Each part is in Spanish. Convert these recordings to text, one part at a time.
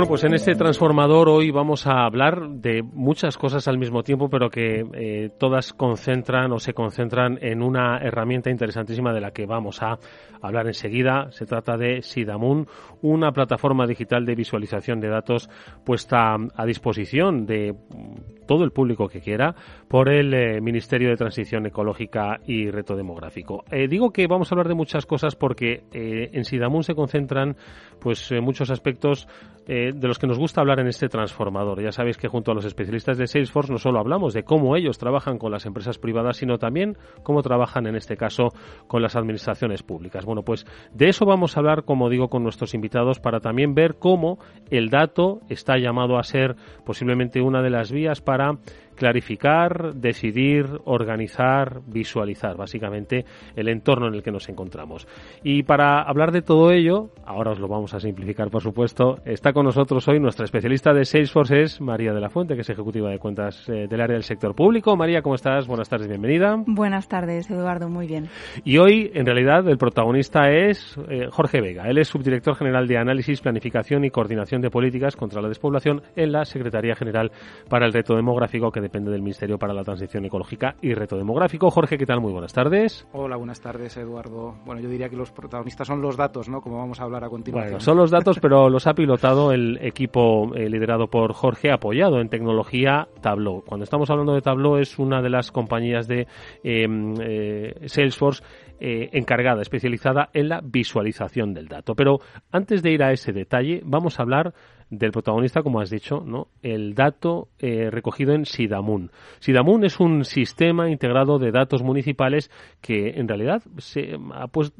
Bueno, pues en este transformador hoy vamos a hablar de muchas cosas al mismo tiempo, pero que eh, todas concentran o se concentran en una herramienta interesantísima de la que vamos a hablar enseguida. Se trata de Sidamun, una plataforma digital de visualización de datos puesta a disposición de todo el público que quiera por el eh, Ministerio de Transición Ecológica y Reto Demográfico. Eh, digo que vamos a hablar de muchas cosas porque en Sidamun se concentran pues muchos aspectos eh, de los que nos gusta hablar en este transformador. Ya sabéis que junto a los especialistas de Salesforce no solo hablamos de cómo ellos trabajan con las empresas privadas, sino también cómo trabajan en este caso con las administraciones públicas. Bueno, pues de eso vamos a hablar, como digo, con nuestros invitados para también ver cómo el dato está llamado a ser posiblemente una de las vías para para clarificar, decidir, organizar, visualizar, básicamente el entorno en el que nos encontramos. Y para hablar de todo ello, ahora os lo vamos a simplificar, por supuesto, está con nosotros hoy nuestra especialista de Salesforce, es María de la Fuente, que es ejecutiva de cuentas eh, del área del sector público. María, ¿cómo estás? Buenas tardes, bienvenida. Buenas tardes, Eduardo, muy bien. Y hoy, en realidad, el protagonista es eh, Jorge Vega. Él es subdirector general de Análisis, Planificación y Coordinación de Políticas contra la Despoblación en la Secretaría General para el Reto Demográfico, que depende del Ministerio para la Transición Ecológica y Reto Demográfico. Jorge, ¿qué tal? Muy buenas tardes. Hola, buenas tardes, Eduardo. Bueno, yo diría que los protagonistas son los datos, ¿no? Como vamos a hablar a continuación. Bueno, son los datos, pero los ha pilotado el equipo eh, liderado por Jorge, apoyado en tecnología Tableau. Cuando estamos hablando de Tableau, es una de las compañías de em, eh, Salesforce eh, encargada, especializada en la visualización del dato. Pero antes de ir a ese detalle, vamos a hablar del protagonista, como has dicho, ¿no? el dato eh, recogido en Sidamun. Sidamun es un sistema integrado de datos municipales que en realidad se ha, pues,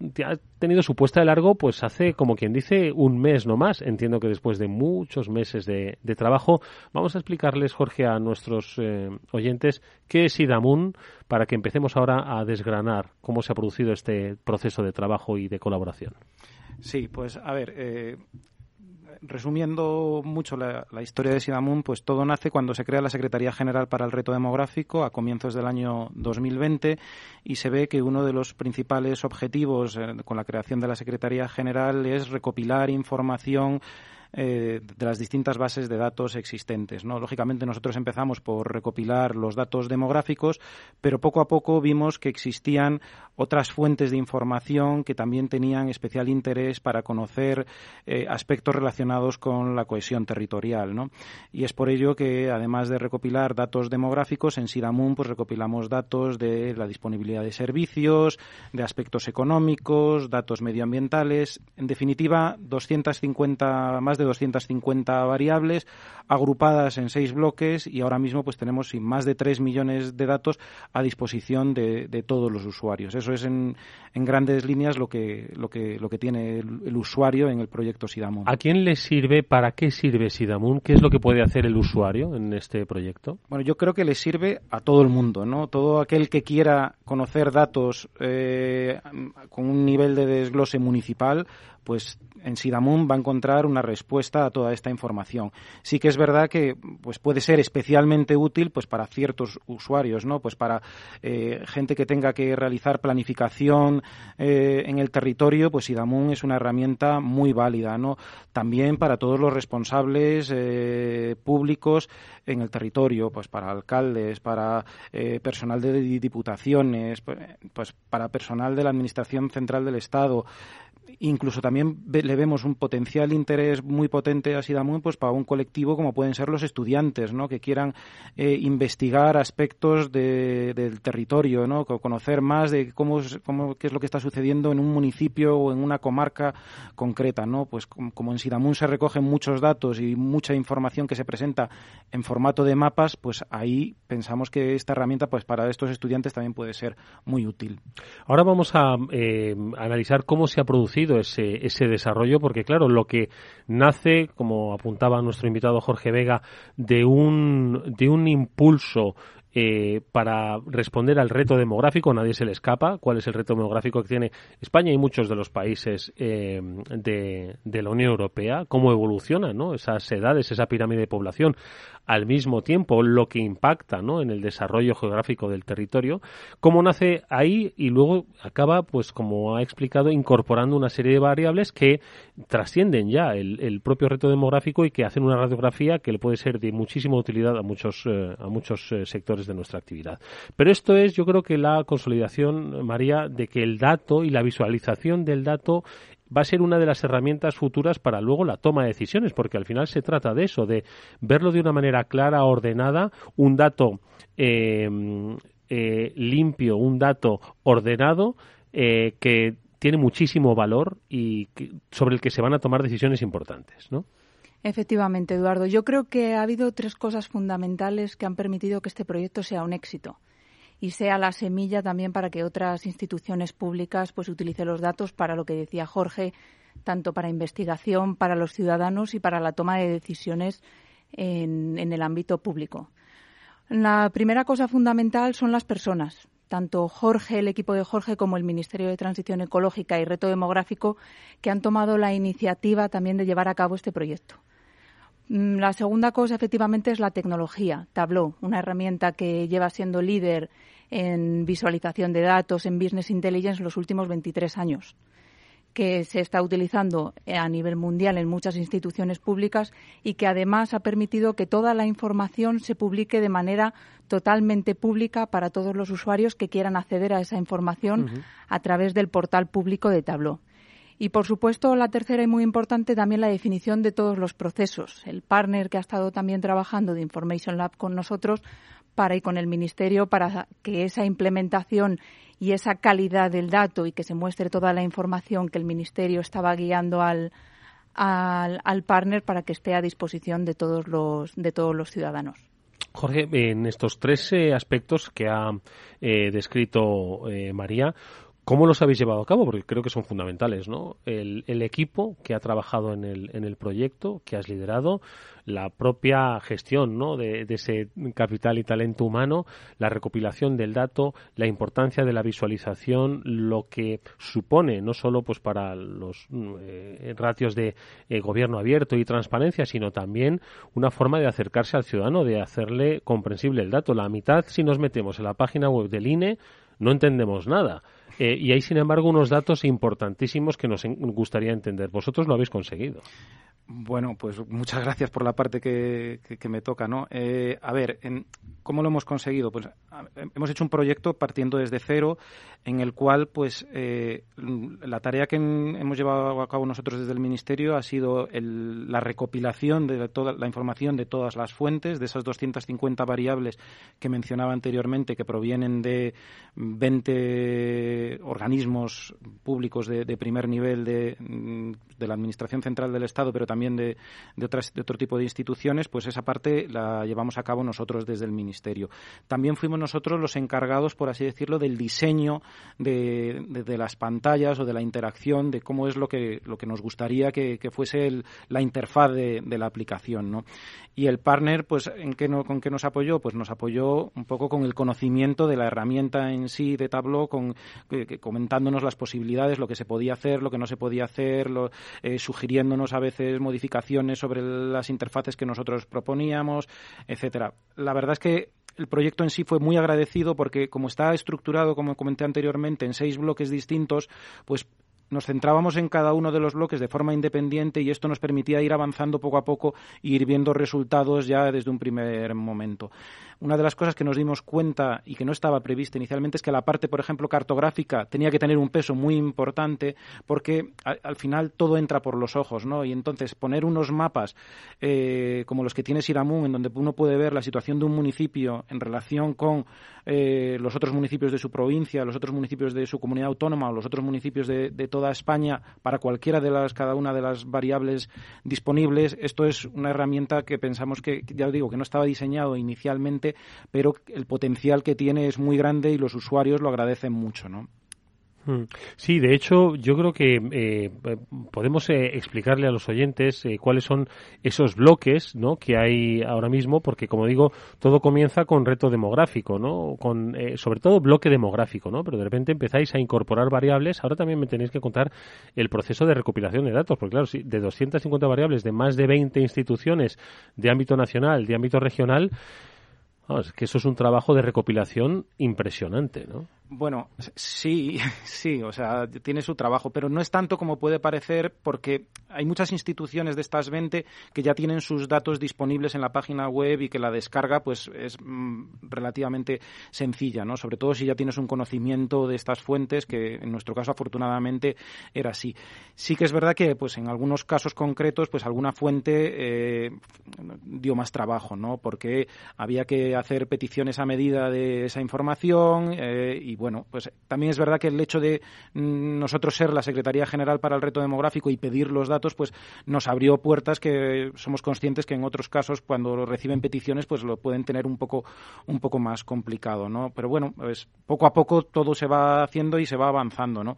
tenido su puesta de largo pues hace, como quien dice, un mes no más. Entiendo que después de muchos meses de, trabajo, vamos a explicarles, Jorge, a nuestros eh, oyentes qué es Sidamun para que empecemos ahora a desgranar cómo se ha producido este proceso de trabajo y de colaboración. Sí, pues a ver, eh, resumiendo mucho la, historia de Sidamun, pues todo nace cuando se crea la Secretaría General para el Reto Demográfico a comienzos del año 2020 y se ve que uno de los principales objetivos eh, con la creación de la Secretaría General es recopilar información eh, de las distintas bases de datos existentes. Lógicamente nosotros empezamos por recopilar los datos demográficos, pero poco a poco vimos que existían otras fuentes de información que también tenían especial interés para conocer eh, aspectos relacionados con la cohesión territorial. Y es por ello que, además de recopilar datos demográficos, en Sidamun pues, recopilamos datos de la disponibilidad de servicios, de aspectos económicos, datos medioambientales, en definitiva, 250, más de 250 variables agrupadas en seis bloques y ahora mismo pues tenemos más de 3 millones de datos a disposición de, todos los usuarios. Eso es en, grandes líneas lo que, lo que, lo que tiene el, usuario en el proyecto Sidamun. ¿A quién le sirve? ¿Para qué sirve Sidamun? ¿Qué es lo que puede hacer el usuario en este proyecto? Bueno, yo creo que le sirve a todo el mundo, ¿no? Todo aquel que quiera conocer datos eh, con un nivel de desglose municipal, pues en Sidamun va a encontrar una respuesta a toda esta información. Sí que es verdad que pues puede ser especialmente útil pues para ciertos usuarios, ¿no? Pues para eh, gente que tenga que realizar planificación eh, en el territorio, pues Sidamun es una herramienta muy válida, ¿no? También para todos los responsables eh, públicos en el territorio, pues para alcaldes, para personal de diputaciones, pues, pues para personal de la Administración Central del Estado, incluso también le vemos un potencial interés muy potente a Sidamun pues para un colectivo como pueden ser los estudiantes ¿no? que quieran eh, investigar aspectos del territorio ¿no? conocer más de cómo, cómo qué es lo que está sucediendo en un municipio o en una comarca concreta no pues como, en Sidamun se recogen muchos datos y mucha información que se presenta en formato de mapas pues ahí pensamos que esta herramienta pues para estos estudiantes también puede ser muy útil ahora vamos a eh, analizar cómo se ha producido ese, ese desarrollo, porque claro, lo que nace, como apuntaba nuestro invitado Jorge Vega, de un, de un impulso eh, para responder al reto demográfico, nadie se le escapa, cuál es el reto demográfico que tiene España y muchos de los países eh, de, de, la Unión Europea, cómo evolucionan ¿no? esas edades, esa pirámide de población, al mismo tiempo lo que impacta ¿no? en el desarrollo geográfico del territorio, cómo nace ahí y luego acaba, pues como ha explicado, incorporando una serie de variables que trascienden ya el, el propio reto demográfico y que hacen una radiografía que le puede ser de muchísima utilidad a muchos, eh, a muchos eh, sectores de nuestra actividad. Pero esto es, yo creo que la consolidación, María, de que el dato y la visualización del dato va a ser una de las herramientas futuras para luego la toma de decisiones, porque al final se trata de eso, de verlo de una manera clara, ordenada, un dato eh, eh, limpio, un dato ordenado eh, que tiene muchísimo valor y sobre el que se van a tomar decisiones importantes, ¿no? Efectivamente, Eduardo. Yo creo que ha habido tres cosas fundamentales que han permitido que este proyecto sea un éxito y sea la semilla también para que otras instituciones públicas pues utilicen los datos para lo que decía Jorge, tanto para investigación, para los ciudadanos y para la toma de decisiones en, en el ámbito público. La primera cosa fundamental son las personas. Tanto Jorge, el equipo de Jorge, como el Ministerio de Transición Ecológica y Reto Demográfico, que han tomado la iniciativa también de llevar a cabo este proyecto. Mm, la segunda cosa, efectivamente, es la tecnología. Tableau, una herramienta que lleva siendo líder en visualización de datos, en business intelligence, los últimos 23 años, que se está utilizando a nivel mundial en muchas instituciones públicas y que además ha permitido que toda la información se publique de manera totalmente pública para todos los usuarios que quieran acceder a esa información a través del portal público de Tableau. Y, por supuesto, la tercera y muy importante también la definición de todos los procesos. El partner que ha estado también trabajando de Information Lab con nosotros para y con el Ministerio para que esa implementación y esa calidad del dato y que se muestre toda la información que el Ministerio estaba guiando al, al, partner para que esté a disposición de todos los, de todos los ciudadanos. Jorge, en estos tres eh, aspectos que ha eh, descrito eh, María, ¿Cómo los habéis llevado a cabo? Porque creo que son fundamentales, ¿no? El, equipo que ha trabajado en el, en el proyecto, que has liderado, la propia gestión, ¿no? De, ese capital y talento humano, la recopilación del dato, la importancia de la visualización, lo que supone no solo pues para los eh, ratios de eh, gobierno abierto y transparencia, sino también una forma de acercarse al ciudadano, de hacerle comprensible el dato. La mitad, si nos metemos en la página web del INE, no entendemos nada. Eh, y hay, sin embargo, unos datos importantísimos que nos gustaría entender. Vosotros lo habéis conseguido. Bueno, pues muchas gracias por la parte que, me toca, ¿no? Eh, a ver, ¿cómo lo hemos conseguido? Pues hemos hecho un proyecto partiendo desde cero, en el cual, pues, eh, la tarea que hemos llevado a cabo nosotros desde el Ministerio ha sido la recopilación de toda la información de todas las fuentes, de esas 250 variables que mencionaba anteriormente, que provienen de 20 organismos públicos de, primer nivel de, la Administración Central del Estado, pero también de, otras, de otro tipo de instituciones, pues esa parte la llevamos a cabo nosotros desde el Ministerio. También fuimos nosotros los encargados, por así decirlo, del diseño de, las pantallas o de la interacción, de cómo es lo que, lo que nos gustaría que, fuese la interfaz de, la aplicación. ¿no? Y el partner, pues, ¿en qué no, ¿con qué nos apoyó? Pues nos apoyó un poco con el conocimiento de la herramienta en sí de Tableau, con, comentándonos las posibilidades, lo que se podía hacer, lo que no se podía hacer, lo, eh, sugiriéndonos a veces modificaciones sobre las interfaces que nosotros proponíamos, etcétera. La verdad es que el proyecto en sí fue muy agradecido porque como está estructurado, como comenté anteriormente, en seis bloques distintos, pues nos centrábamos en cada uno de los bloques de forma independiente y esto nos permitía ir avanzando poco a poco e ir viendo resultados ya desde un primer momento. Una de las cosas que nos dimos cuenta y que no estaba prevista inicialmente es que la parte, por ejemplo, cartográfica tenía que tener un peso muy importante porque al, final todo entra por los ojos, ¿no? Y entonces poner unos mapas eh, como los que tiene Siramun, en donde uno puede ver la situación de un municipio en relación con eh, los otros municipios de su provincia, los otros municipios de su comunidad autónoma o los otros municipios de, toda España para cualquiera de las, cada una de las variables disponibles, esto es una herramienta que pensamos que, ya os digo, que no estaba diseñado inicialmente pero el potencial que tiene es muy grande y los usuarios lo agradecen mucho, ¿no? Mm. Sí, de hecho, yo creo que eh, podemos eh, explicarle a los oyentes eh, cuáles son esos bloques ¿no? que hay ahora mismo, porque, como digo, todo comienza con reto demográfico, ¿no? con sobre todo bloque demográfico, ¿no? pero de repente empezáis a incorporar variables. Ahora también me tenéis que contar el proceso de recopilación de datos, porque, claro, si de 250 variables de más de 20 instituciones de ámbito nacional, de ámbito regional, es que eso es un trabajo de recopilación impresionante, ¿no? Bueno, sí, sí, o sea, tiene su trabajo, pero no es tanto como puede parecer porque hay muchas instituciones de estas 20 que ya tienen sus datos disponibles en la página web y que la descarga pues es mm, relativamente sencilla, ¿no? Sobre todo si ya tienes un conocimiento de estas fuentes, que en nuestro caso afortunadamente era así. Sí que es verdad que pues en algunos casos concretos pues alguna fuente eh, dio más trabajo, ¿no? Porque había que hacer peticiones a medida de esa información eh, y bueno, pues también es verdad que el hecho de mm, nosotros ser la Secretaría General para el Reto Demográfico y pedir los datos, pues nos abrió puertas que somos conscientes que en otros casos, cuando reciben peticiones, pues lo pueden tener un poco, un poco más complicado, ¿no? Pero bueno, pues poco a poco todo se va haciendo y se va avanzando, ¿no?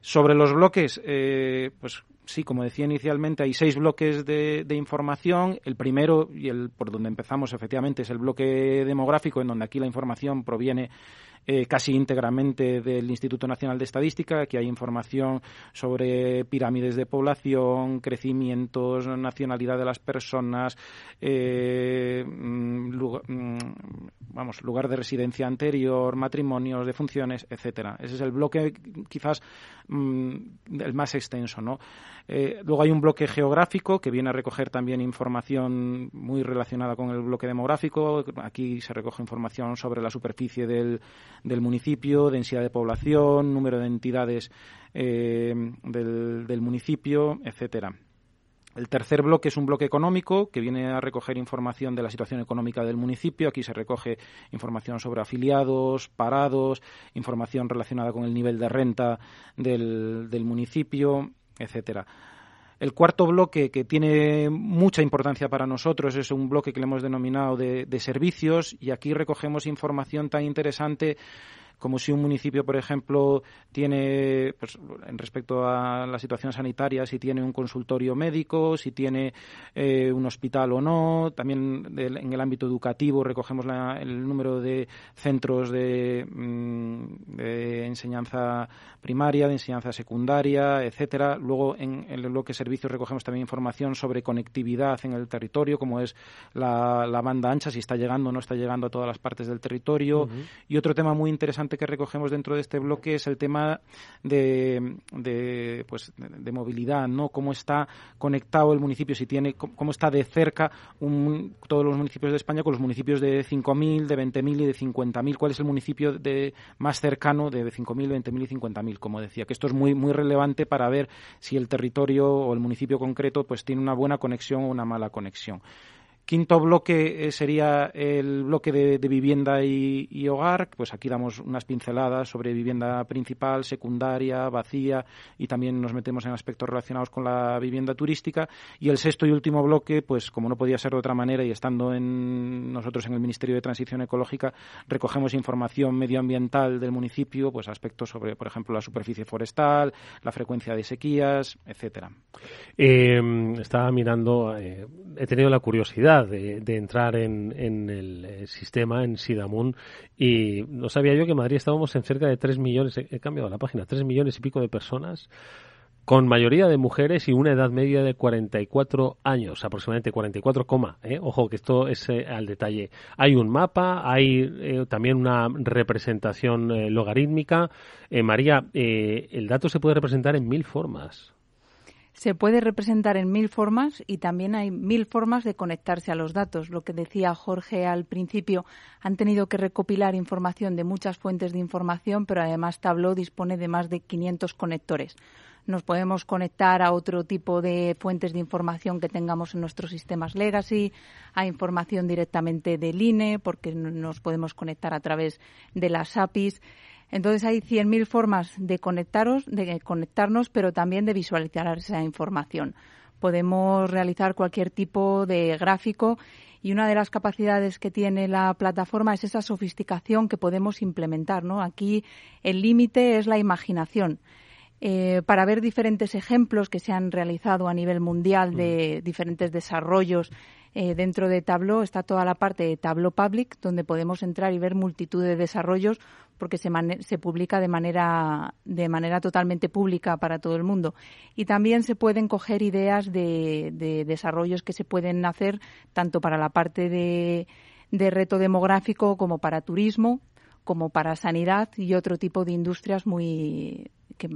Sobre los bloques, eh, pues sí, como decía inicialmente, hay seis bloques de, información. El primero, y el por donde empezamos efectivamente, es el bloque demográfico, en donde aquí la información proviene eh, casi íntegramente del Instituto Nacional de Estadística. Aquí hay información sobre pirámides de población, crecimientos, nacionalidad de las personas, eh, mm, mm, vamos, lugar de residencia anterior, matrimonios, defunciones, etcétera. Ese es el bloque quizás mm, el más extenso, ¿no? Eh, luego hay un bloque geográfico que viene a recoger también información muy relacionada con el bloque demográfico. Aquí se recoge información sobre la superficie del, del municipio, densidad de población, número de entidades eh, del, del municipio, etcétera. El tercer bloque es un bloque económico que viene a recoger información de la situación económica del municipio. Aquí se recoge información sobre afiliados, parados, información relacionada con el nivel de renta del, del municipio, etcétera. El cuarto bloque, que tiene mucha importancia para nosotros, es un bloque que le hemos denominado de, de servicios y aquí recogemos información tan interesante como si un municipio, por ejemplo, tiene, pues, en respecto a la situación sanitaria, si tiene un consultorio médico, si tiene eh, un hospital o no. También en el ámbito educativo recogemos el número de centros de, mm, de, enseñanza primaria, de enseñanza secundaria, etcétera. Luego, en, el bloque servicios recogemos también información sobre conectividad en el territorio, como es la, banda ancha, si está llegando o no está llegando a todas las partes del territorio. Y otro tema muy interesante que recogemos dentro de este bloque es el tema de, de, pues, de, movilidad, ¿no? Cómo está conectado el municipio, si tiene, cómo está de cerca un, todos los municipios de España con los municipios de 5.000, de 20.000 y de 50.000. ¿Cuál es el municipio de, más cercano de 5.000, 20.000 y 50.000? Como decía, que esto es muy, muy relevante para ver si el territorio o el municipio concreto pues tiene una buena conexión o una mala conexión. Quinto bloque eh, sería el bloque de, vivienda y, hogar. Pues aquí damos unas pinceladas sobre vivienda principal, secundaria, vacía y también nos metemos en aspectos relacionados con la vivienda turística. Y el sexto y último bloque, pues como no podía ser de otra manera y estando en nosotros en el Ministerio de Transición Ecológica, recogemos información medioambiental del municipio, pues aspectos sobre, por ejemplo, la superficie forestal, la frecuencia de sequías, etcétera. Eh, estaba mirando, eh, he tenido la curiosidad de, entrar en, el eh, sistema, en Sidamun, y no sabía yo que en Madrid estábamos en cerca de 3 millones, he, cambiado la página, 3 millones y pico de personas con mayoría de mujeres y una edad media de 44 años, aproximadamente 44, ¿eh? ojo que esto es eh, al detalle. Hay un mapa, hay también una representación logarítmica. María, el dato se puede representar en mil formas se puede representar en mil formas y también hay mil formas de conectarse a los datos. Lo que decía Jorge al principio, han tenido que recopilar información de muchas fuentes de información, pero además Tableau dispone de más de 500 conectores. Nos podemos conectar a otro tipo de fuentes de información que tengamos en nuestros sistemas legacy, a información directamente del INE, porque nos podemos conectar a través de las APIs. Entonces hay 100.000 formas de conectaros, de conectarnos, pero también de visualizar esa información. Podemos realizar cualquier tipo de gráfico Y una de las capacidades que tiene la plataforma es esa sofisticación que podemos implementar. ¿no? Aquí el límite es la imaginación. Eh, para ver diferentes ejemplos que se han realizado a nivel mundial de mm. diferentes desarrollos eh, dentro de Tableau está toda la parte de Tableau Public, donde podemos entrar y ver multitud de desarrollos porque se, se publica de manera, de manera totalmente pública para todo el mundo. Y también se pueden coger ideas de, de desarrollos que se pueden hacer tanto para la parte de, de reto demográfico como para turismo, como para sanidad y otro tipo de industrias muy que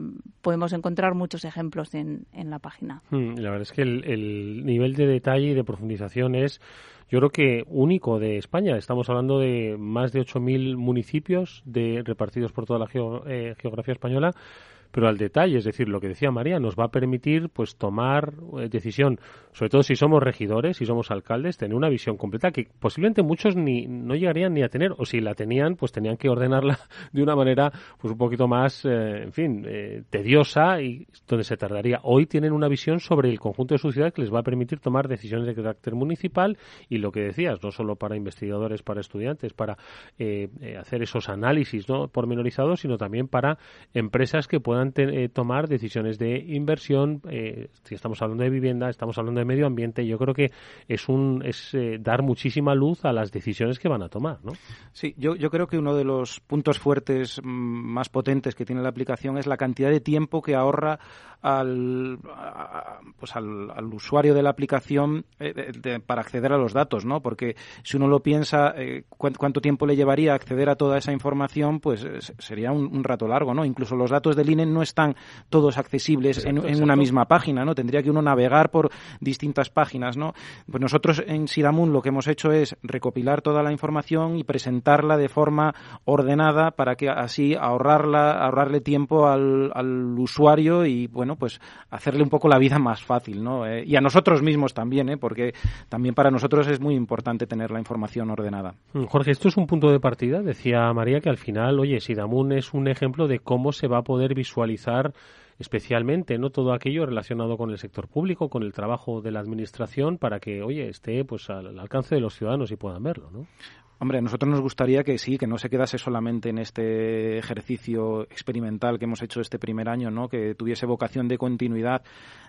podemos encontrar muchos ejemplos en, en la página. Hmm, la verdad es que el, nivel de detalle y de profundización es, yo creo que único de España. Estamos hablando de más de 8.000 municipios de, repartidos por toda la eh, geografía española pero al detalle, es decir, lo que decía María, nos va a permitir pues tomar eh, decisión, sobre todo si somos regidores, si somos alcaldes, tener una visión completa que posiblemente muchos ni no llegarían ni a tener o si la tenían, pues tenían que ordenarla de una manera pues un poquito más, eh, en fin, eh, tediosa y donde se tardaría. Hoy tienen una visión sobre el conjunto de su ciudad que les va a permitir tomar decisiones de carácter municipal y lo que decías, no solo para investigadores, para estudiantes, para hacer esos análisis no pormenorizados, sino también para empresas que puedan eh, tomar decisiones de inversión. Eh, si estamos hablando de vivienda, estamos hablando de medio ambiente. Yo creo que es un es eh, dar muchísima luz a las decisiones que van a tomar, ¿no? Sí, yo, yo creo que uno de los puntos fuertes mm, más potentes que tiene la aplicación es la cantidad de tiempo que ahorra al, pues al, usuario de la aplicación para acceder a los datos, ¿no? Porque si uno lo piensa, cuánto tiempo le llevaría acceder a toda esa información, pues sería un, un, rato largo, ¿no? Incluso los datos del INE no están todos accesibles en, una misma página, ¿no? Tendría que uno navegar por distintas páginas, ¿no? Pues nosotros en Sidamun lo que hemos hecho es recopilar toda la información y presentarla de forma ordenada para que así ahorrarla, ahorrarle tiempo al, usuario y, bueno, pues hacerle un poco la vida más fácil, ¿no? Eh, y a nosotros mismos también, ¿eh? Porque también para nosotros es muy importante tener la información ordenada. Mm, Jorge, esto es un punto de partida. Decía María que al final, oye, Sidamun es un ejemplo de cómo se va a poder visualizar visualizar especialmente no todo aquello relacionado con el sector público, con el trabajo de la administración, para que, oye, esté pues al alcance de los ciudadanos y puedan verlo, ¿no? Hombre, nosotros nos gustaría que sí, que no se quedase solamente en este ejercicio experimental que hemos hecho este primer año, ¿no? Que tuviese vocación de continuidad.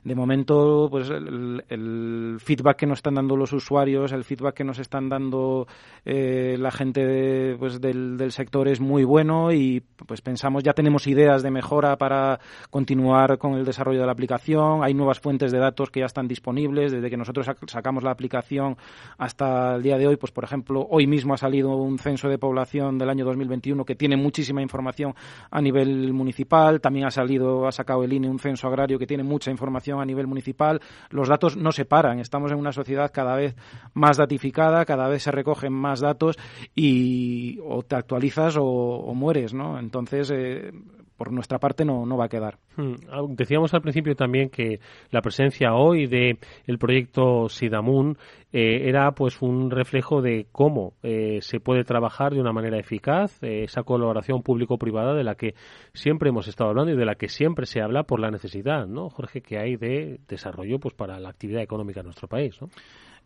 De momento, pues el, feedback que nos están dando los usuarios, el feedback que nos están dando eh, la gente pues del, del, sector es muy bueno y pues pensamos ya tenemos ideas de mejora para continuar con el desarrollo de la aplicación. Hay nuevas fuentes de datos que ya están disponibles desde que nosotros sacamos la aplicación hasta el día de hoy. Pues por ejemplo, hoy mismo salido un censo de población del año 2021 que tiene muchísima información a nivel municipal. También ha salido, ha sacado el INE un censo agrario que tiene mucha información a nivel municipal. Los datos no se paran. Estamos en una sociedad cada vez más datificada, cada vez se recogen más datos y o te actualizas o, mueres, ¿no? Entonces, eh, por nuestra parte no, no va a quedar. Hmm. Ah, decíamos al principio también que la presencia hoy de el proyecto Sidamun eh, era pues un reflejo de cómo eh, se puede trabajar de una manera eficaz eh, esa colaboración público-privada de la que siempre hemos estado hablando y de la que siempre se habla por la necesidad, ¿no, Jorge, que hay de desarrollo pues para la actividad económica en nuestro país, ¿no?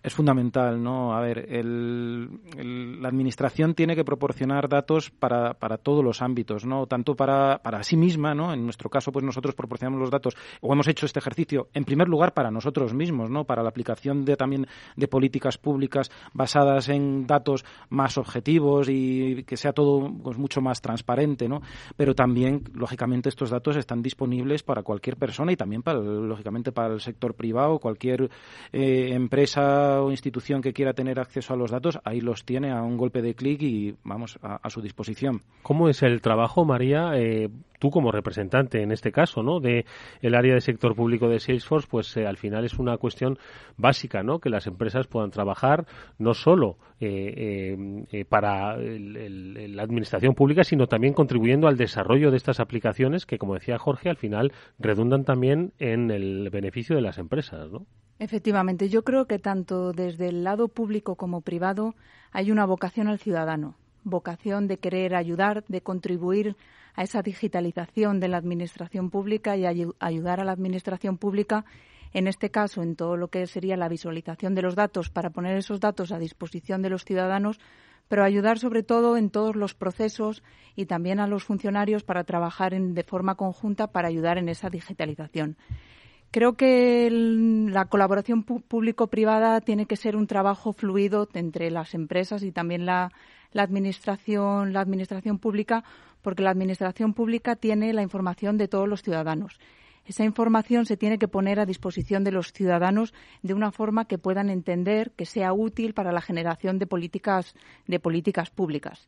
Es fundamental, ¿no? A ver, la administración tiene que proporcionar datos para, para todos los ámbitos, ¿no? Tanto para, para sí misma, ¿no? En nuestro caso, pues nosotros proporcionamos los datos, o hemos hecho este ejercicio, en primer lugar, para nosotros mismos, ¿no? Para la aplicación de también de políticas públicas basadas en datos más objetivos y que sea todo pues, mucho más transparente, ¿no? Pero también, lógicamente, estos datos están disponibles para cualquier persona y también, para, lógicamente, para el sector privado, cualquier eh, empresa institución que quiera tener acceso a los datos, ahí los tiene a un golpe de clic y vamos a, su disposición. ¿Cómo es el trabajo, María? Eh, tú como representante en este caso, ¿no? De el área de sector público de Salesforce, pues eh, al final es una cuestión básica, ¿no? Que las empresas puedan trabajar no solo eh, para la administración pública, sino también contribuyendo al desarrollo de estas aplicaciones que, como decía Jorge, al final redundan también en el beneficio de las empresas, ¿no? Efectivamente, yo creo que tanto desde el lado público como privado hay una vocación al ciudadano, vocación de querer ayudar, de contribuir a esa digitalización de la administración pública y ayudar a la administración pública, en este caso, en todo lo que sería la visualización de los datos para poner esos datos a disposición de los ciudadanos, pero ayudar sobre todo en todos los procesos y también a los funcionarios para trabajar de forma conjunta para ayudar en esa digitalización. Creo que la colaboración público-privada tiene que ser un trabajo fluido entre las empresas y también la, administración, la administración pública, porque la administración pública tiene la información de todos los ciudadanos. Esa información se tiene que poner a disposición de los ciudadanos de una forma que puedan entender, que sea útil para la generación de políticas, de políticas públicas.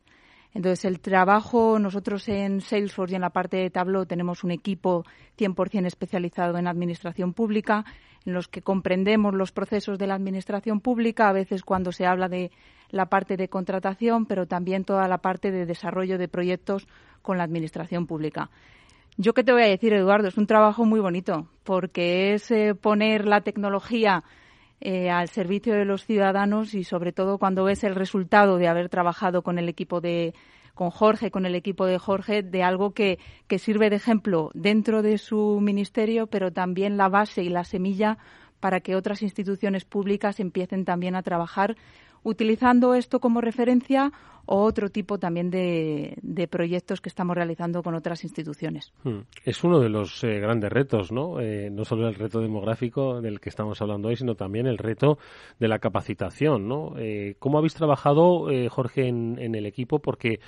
Entonces, el trabajo, nosotros en Salesforce y en la parte de Tableau tenemos un equipo 100% especializado en administración pública, en los que comprendemos los procesos de la administración pública, a veces cuando se habla de la parte de contratación, pero también toda la parte de desarrollo de proyectos con la administración pública. Yo qué te voy a decir, Eduardo, es un trabajo muy bonito, porque es eh, poner la tecnología eh, al servicio de los ciudadanos y sobre todo cuando ves el resultado de haber trabajado con el equipo de con Jorge, con el equipo de Jorge, de algo que, que sirve de ejemplo dentro de su ministerio, pero también la base y la semilla para que otras instituciones públicas empiecen también a trabajar utilizando esto como referencia o otro tipo también de, proyectos que estamos realizando con otras instituciones. Hmm. Es uno de los eh, grandes retos, ¿no? Eh, no solo el reto demográfico del que estamos hablando hoy, sino también el reto de la capacitación, ¿no? Eh, ¿Cómo habéis trabajado, Jorge, en, en, el equipo? Porque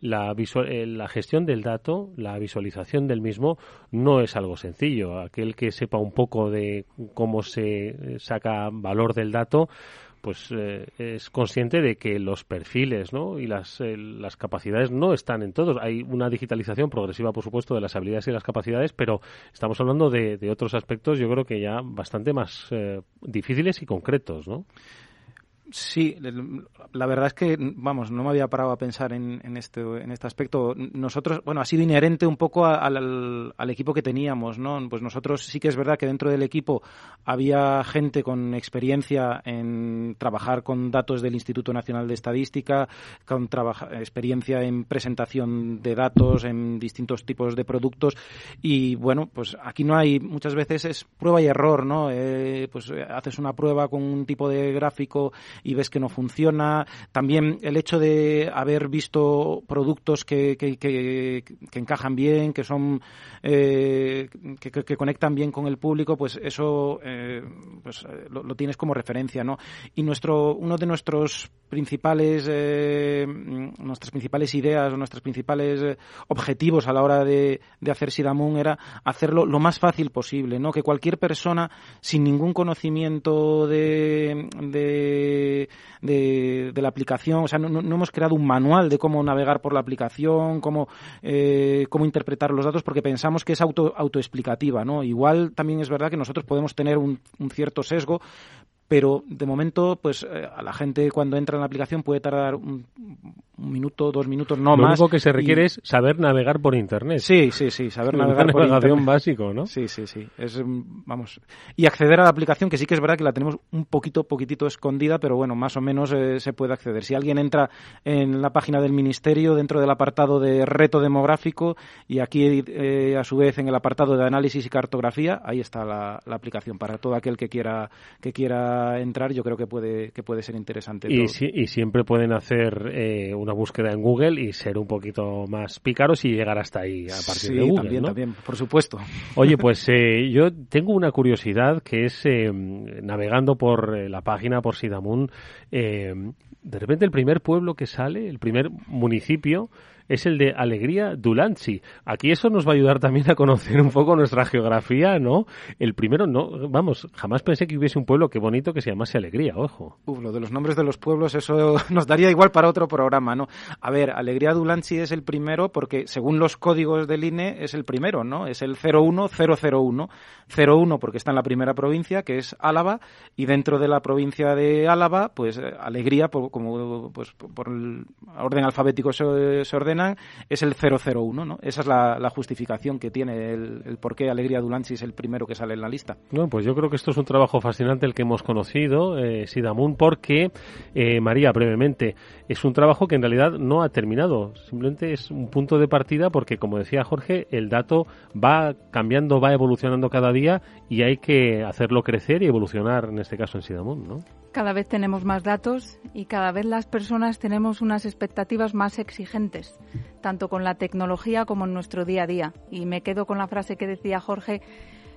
la, la gestión del dato, la visualización del mismo, no es algo sencillo. Aquel que sepa un poco de cómo se saca valor del dato, pues eh, es consciente de que los perfiles ¿no? y las, eh, las capacidades no están en todos. Hay una digitalización progresiva, por supuesto, de las habilidades y las capacidades, pero estamos hablando de, de otros aspectos, yo creo que ya bastante más eh, difíciles y concretos, ¿no? Sí, la verdad es que, vamos, no me había parado a pensar en, en, este, en este aspecto. Nosotros, bueno, ha sido inherente un poco al, equipo que teníamos, ¿no? Pues nosotros sí que es verdad que dentro del equipo había gente con experiencia en trabajar con datos del Instituto Nacional de Estadística, con experiencia en presentación de datos en distintos tipos de productos y, bueno, pues aquí no hay, muchas veces es prueba y error, ¿no? Eh, pues eh, haces una prueba con un tipo de gráfico y ves que no funciona. También el hecho de haber visto productos que, que, que, encajan bien, que son eh, que, conectan bien con el público, pues eso eh, pues, eh, lo, tienes como referencia, ¿no? Y nuestro uno de nuestros principales nuestras principales ideas o nuestros principales objetivos a la hora de, de hacer Sidamun era hacerlo lo más fácil posible, ¿no? Que cualquier persona sin ningún conocimiento de, de de, la aplicación. O sea, no, hemos creado un manual de cómo navegar por la aplicación, cómo, eh, cómo interpretar los datos, porque pensamos que es auto, autoexplicativa. ¿no? Igual también es verdad que nosotros podemos tener un, un cierto sesgo, pero de momento, pues eh, a la gente cuando entra en la aplicación puede tardar un, minuto, dos minutos, no más. Lo único que se requiere es saber navegar por Internet. Sí, sí, sí, saber navegar por Internet. básico, ¿no? Sí, sí, sí. Es, mm, vamos. Y acceder a la aplicación, que sí que es verdad que la tenemos un poquito, poquitito escondida, pero bueno, más o menos eh, se puede acceder. Si alguien entra en la página del Ministerio, dentro del apartado de reto demográfico, y aquí eh, a su vez en el apartado de análisis y cartografía, ahí está la, la aplicación para todo aquel que quiera, que quiera entrar, yo creo que puede, que puede ser interesante. Y, y siempre pueden hacer eh, una búsqueda en Google y ser un poquito más pícaros y llegar hasta ahí a partir de Google. También, también, por supuesto. Oye, pues eh, yo tengo una curiosidad que es eh, navegando por la página, por Sidamun, de repente el primer pueblo que sale, el primer municipio, es el de Alegría Dulanchi. Aquí eso nos va a ayudar también a conocer un poco nuestra geografía, ¿no? El primero, no, vamos, jamás pensé que hubiese un pueblo que bonito que se llamase Alegría, ojo. Uf, lo de los nombres de los pueblos, eso nos daría igual para otro programa, ¿no? A ver, Alegría Dulanchi es el primero porque según los códigos del INE es el primero, ¿no? Es el 01001. 01 porque está en la primera provincia, que es Álava, y dentro de la provincia de Álava, pues Alegría, por, como pues, por orden alfabético se ordena, es el 001, ¿no? Esa es la, justificación que tiene el, por qué Alegría Dulanchi es el primero que sale en la lista. Bueno, pues yo creo que esto es un trabajo fascinante el que hemos conocido, eh, Sidamun, porque, eh, María, brevemente, es un trabajo que en realidad no ha terminado, simplemente es un punto de partida porque, como decía Jorge, el dato va cambiando, va evolucionando cada día y hay que hacerlo crecer y evolucionar, en este caso en Sidamun, ¿no? Cada vez tenemos más datos y cada vez las personas tenemos unas expectativas más exigentes, tanto con la tecnología como en nuestro día a día. Y me quedo con la frase que decía Jorge,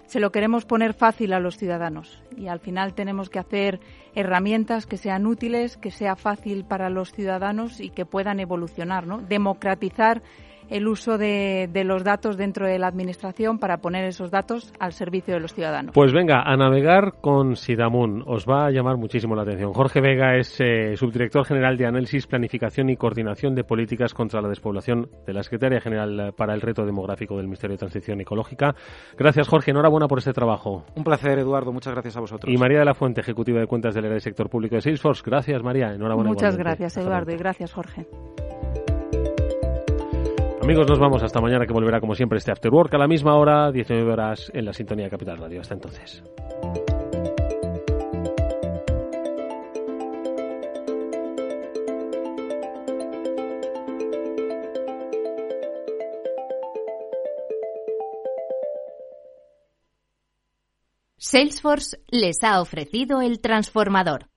se lo queremos poner fácil a los ciudadanos y al final tenemos que hacer herramientas que sean útiles, que sea fácil para los ciudadanos y que puedan evolucionar, ¿no? Democratizar el uso de, los datos dentro de la Administración para poner esos datos al servicio de los ciudadanos. Pues venga, a navegar con Sidamun. Os va a llamar muchísimo la atención. Jorge Vega es eh, subdirector general de Análisis, Planificación y Coordinación de Políticas contra la Despoblación de la Secretaría General para el Reto Demográfico del Ministerio de Transición Ecológica. Gracias, Jorge. Enhorabuena por este trabajo. Un placer, Eduardo. Muchas gracias a vosotros. Y María de la Fuente, ejecutiva de cuentas del área del sector público de Salesforce. Gracias, María. Enhorabuena. Muchas gracias, Eduardo. Y gracias, Jorge. Amigos, nos vamos hasta mañana que volverá como siempre este After Work a la misma hora, 19 horas en la sintonía Capital Radio. Hasta entonces. Salesforce les ha ofrecido el transformador.